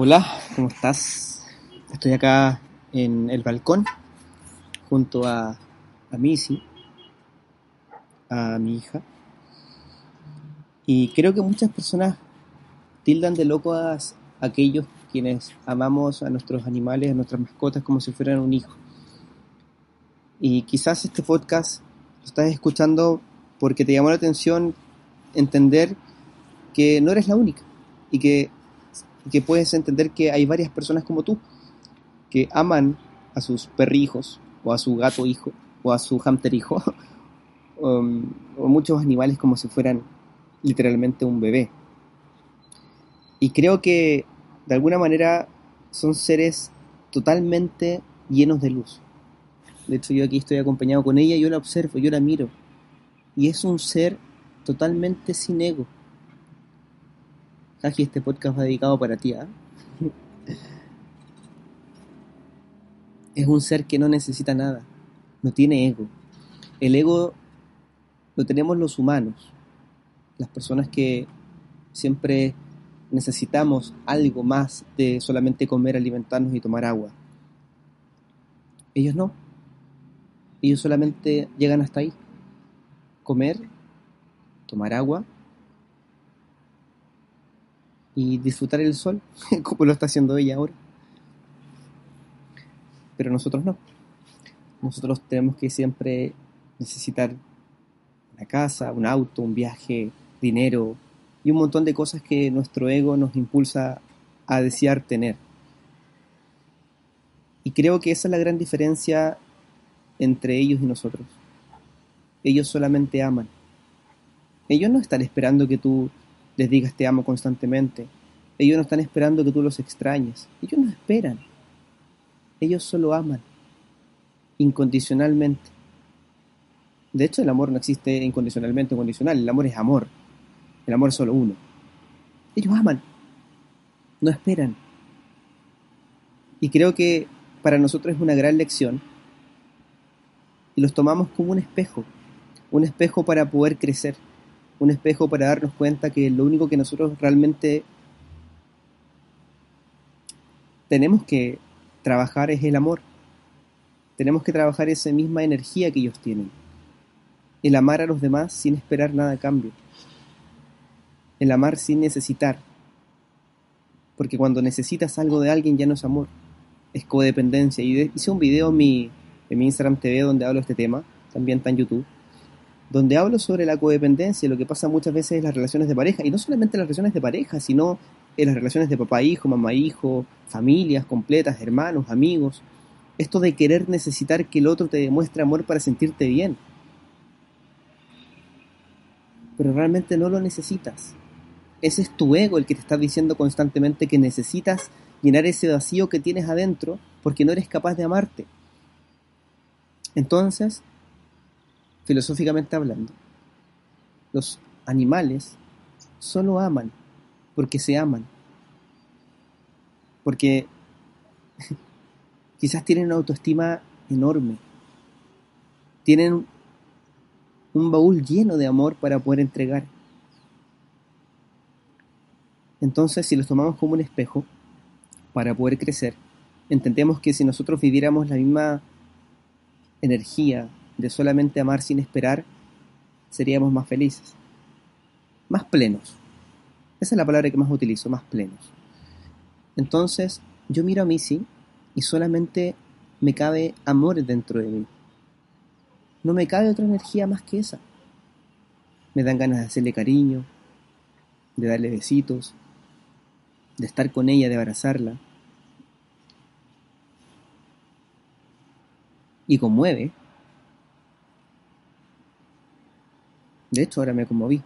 Hola, ¿cómo estás? Estoy acá en el balcón junto a, a Missy, a mi hija. Y creo que muchas personas tildan de locos a aquellos quienes amamos a nuestros animales, a nuestras mascotas como si fueran un hijo. Y quizás este podcast lo estás escuchando porque te llamó la atención entender que no eres la única y que, que puedes entender que hay varias personas como tú que aman a sus perrijos o a su gato hijo o a su hamster hijo um, o muchos animales como si fueran literalmente un bebé. Y creo que de alguna manera son seres totalmente llenos de luz. De hecho, yo aquí estoy acompañado con ella, yo la observo, yo la miro. Y es un ser totalmente sin ego. Jaji, este podcast va dedicado para ti, ¿ah? es un ser que no necesita nada, no tiene ego. El ego lo tenemos los humanos, las personas que siempre necesitamos algo más de solamente comer, alimentarnos y tomar agua. Ellos no. Ellos solamente llegan hasta ahí. Comer, tomar agua y disfrutar el sol, como lo está haciendo ella ahora. Pero nosotros no. Nosotros tenemos que siempre necesitar una casa, un auto, un viaje, dinero, y un montón de cosas que nuestro ego nos impulsa a desear tener. Y creo que esa es la gran diferencia entre ellos y nosotros. Ellos solamente aman. Ellos no están esperando que tú les digas te amo constantemente. Ellos no están esperando que tú los extrañes. Ellos no esperan. Ellos solo aman. Incondicionalmente. De hecho, el amor no existe incondicionalmente o condicional. El amor es amor. El amor es solo uno. Ellos aman, no esperan. Y creo que para nosotros es una gran lección y los tomamos como un espejo, un espejo para poder crecer, un espejo para darnos cuenta que lo único que nosotros realmente tenemos que trabajar es el amor. Tenemos que trabajar esa misma energía que ellos tienen. El amar a los demás sin esperar nada a cambio el amar sin necesitar. Porque cuando necesitas algo de alguien ya no es amor, es codependencia. Y hice un video en mi, en mi Instagram TV donde hablo de este tema, también está en YouTube, donde hablo sobre la codependencia, lo que pasa muchas veces en las relaciones de pareja, y no solamente en las relaciones de pareja, sino en las relaciones de papá-hijo, mamá-hijo, familias completas, hermanos, amigos. Esto de querer necesitar que el otro te demuestre amor para sentirte bien. Pero realmente no lo necesitas. Ese es tu ego el que te está diciendo constantemente que necesitas llenar ese vacío que tienes adentro porque no eres capaz de amarte. Entonces, filosóficamente hablando, los animales solo aman porque se aman. Porque quizás tienen una autoestima enorme. Tienen un baúl lleno de amor para poder entregar. Entonces, si los tomamos como un espejo para poder crecer, entendemos que si nosotros viviéramos la misma energía de solamente amar sin esperar, seríamos más felices, más plenos. Esa es la palabra que más utilizo, más plenos. Entonces, yo miro a Missy y solamente me cabe amor dentro de mí. No me cabe otra energía más que esa. Me dan ganas de hacerle cariño, de darle besitos, de estar con ella, de abrazarla. Y conmueve. De hecho, ahora me conmoví.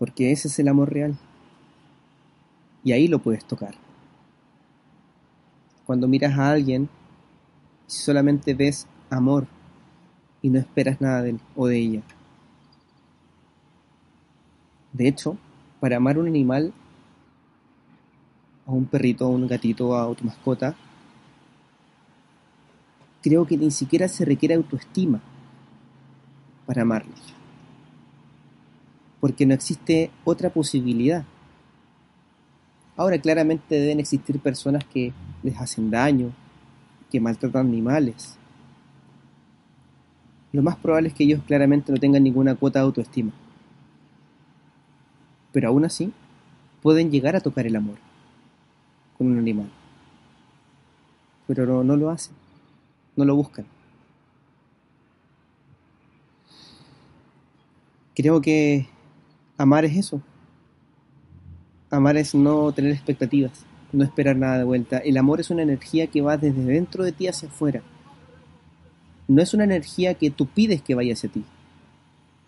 Porque ese es el amor real. Y ahí lo puedes tocar. Cuando miras a alguien, solamente ves amor y no esperas nada de él o de ella. De hecho, para amar a un animal, a un perrito, a un gatito, a tu mascota, creo que ni siquiera se requiere autoestima para amarlos. Porque no existe otra posibilidad. Ahora claramente deben existir personas que les hacen daño, que maltratan animales. Lo más probable es que ellos claramente no tengan ninguna cuota de autoestima. Pero aún así, pueden llegar a tocar el amor con un animal. Pero no, no lo hacen, no lo buscan. Creo que amar es eso. Amar es no tener expectativas, no esperar nada de vuelta. El amor es una energía que va desde dentro de ti hacia afuera. No es una energía que tú pides que vaya hacia ti.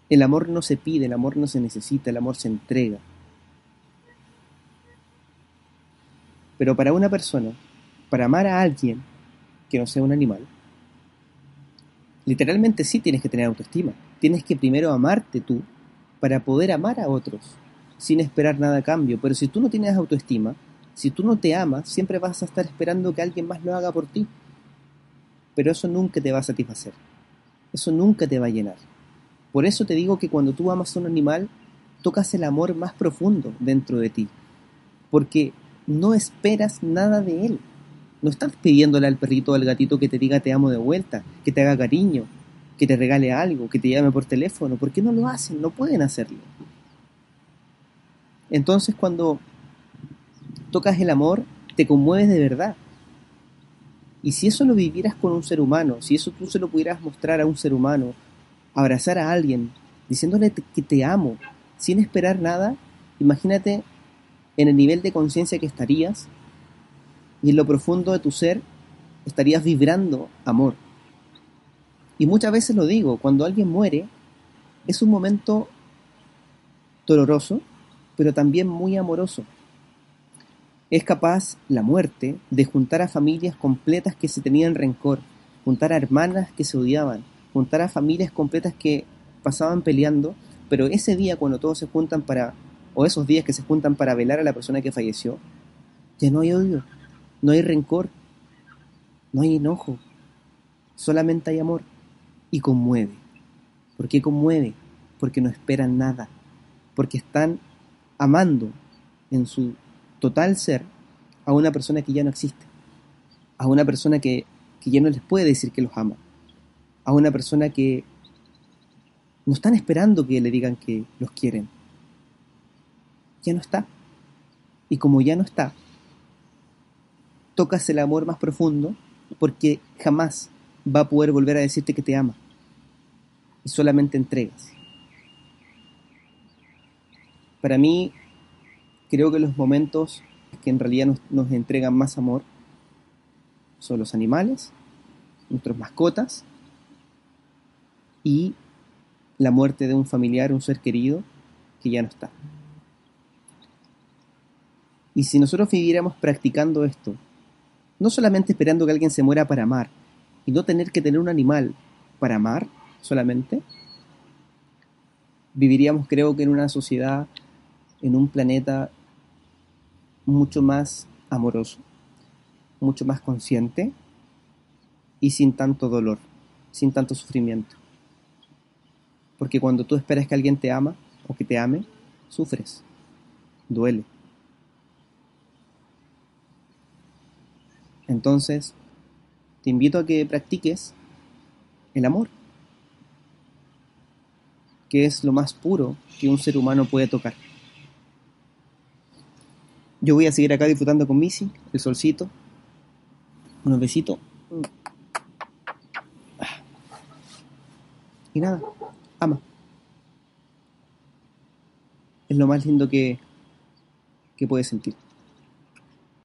El amor no se pide, el amor no se necesita, el amor se entrega. Pero para una persona, para amar a alguien que no sea un animal, literalmente sí tienes que tener autoestima. Tienes que primero amarte tú para poder amar a otros sin esperar nada a cambio. Pero si tú no tienes autoestima, si tú no te amas, siempre vas a estar esperando que alguien más lo haga por ti. Pero eso nunca te va a satisfacer. Eso nunca te va a llenar. Por eso te digo que cuando tú amas a un animal, tocas el amor más profundo dentro de ti. Porque no esperas nada de él. No estás pidiéndole al perrito o al gatito que te diga te amo de vuelta, que te haga cariño, que te regale algo, que te llame por teléfono. ¿Por qué no lo hacen? No pueden hacerlo. Entonces cuando tocas el amor, te conmueves de verdad. Y si eso lo vivieras con un ser humano, si eso tú se lo pudieras mostrar a un ser humano, abrazar a alguien, diciéndole que te amo, sin esperar nada, imagínate en el nivel de conciencia que estarías y en lo profundo de tu ser estarías vibrando amor. Y muchas veces lo digo, cuando alguien muere, es un momento doloroso, pero también muy amoroso. Es capaz la muerte de juntar a familias completas que se tenían rencor, juntar a hermanas que se odiaban, juntar a familias completas que pasaban peleando, pero ese día cuando todos se juntan para, o esos días que se juntan para velar a la persona que falleció, ya no hay odio, no hay rencor, no hay enojo, solamente hay amor y conmueve. ¿Por qué conmueve? Porque no esperan nada, porque están amando en su total ser a una persona que ya no existe, a una persona que, ya no les puede decir que los ama, a una persona que no están esperando que le digan que los quieren. Ya no está. Y como ya no está, tocas el amor más profundo porque jamás va a poder volver a decirte que te ama. Y solamente entregas. Para mí, creo que los momentos que en realidad nos, entregan más amor son los animales, nuestras mascotas y la muerte de un familiar, un ser querido que ya no está. Y si nosotros viviéramos practicando esto, no solamente esperando que alguien se muera para amar, y no tener que tener un animal para amar solamente, viviríamos creo que en una sociedad, en un planeta mucho más amoroso, mucho más consciente y sin tanto dolor, sin tanto sufrimiento. Porque cuando tú esperas que alguien te ama o que te ame, sufres, duele. Entonces, te invito a que practiques el amor, que es lo más puro que un ser humano puede tocar. Yo voy a seguir acá disfrutando con Missy, el solcito. Unos besitos. Y nada, ama. Es lo más lindo que, que puedes sentir.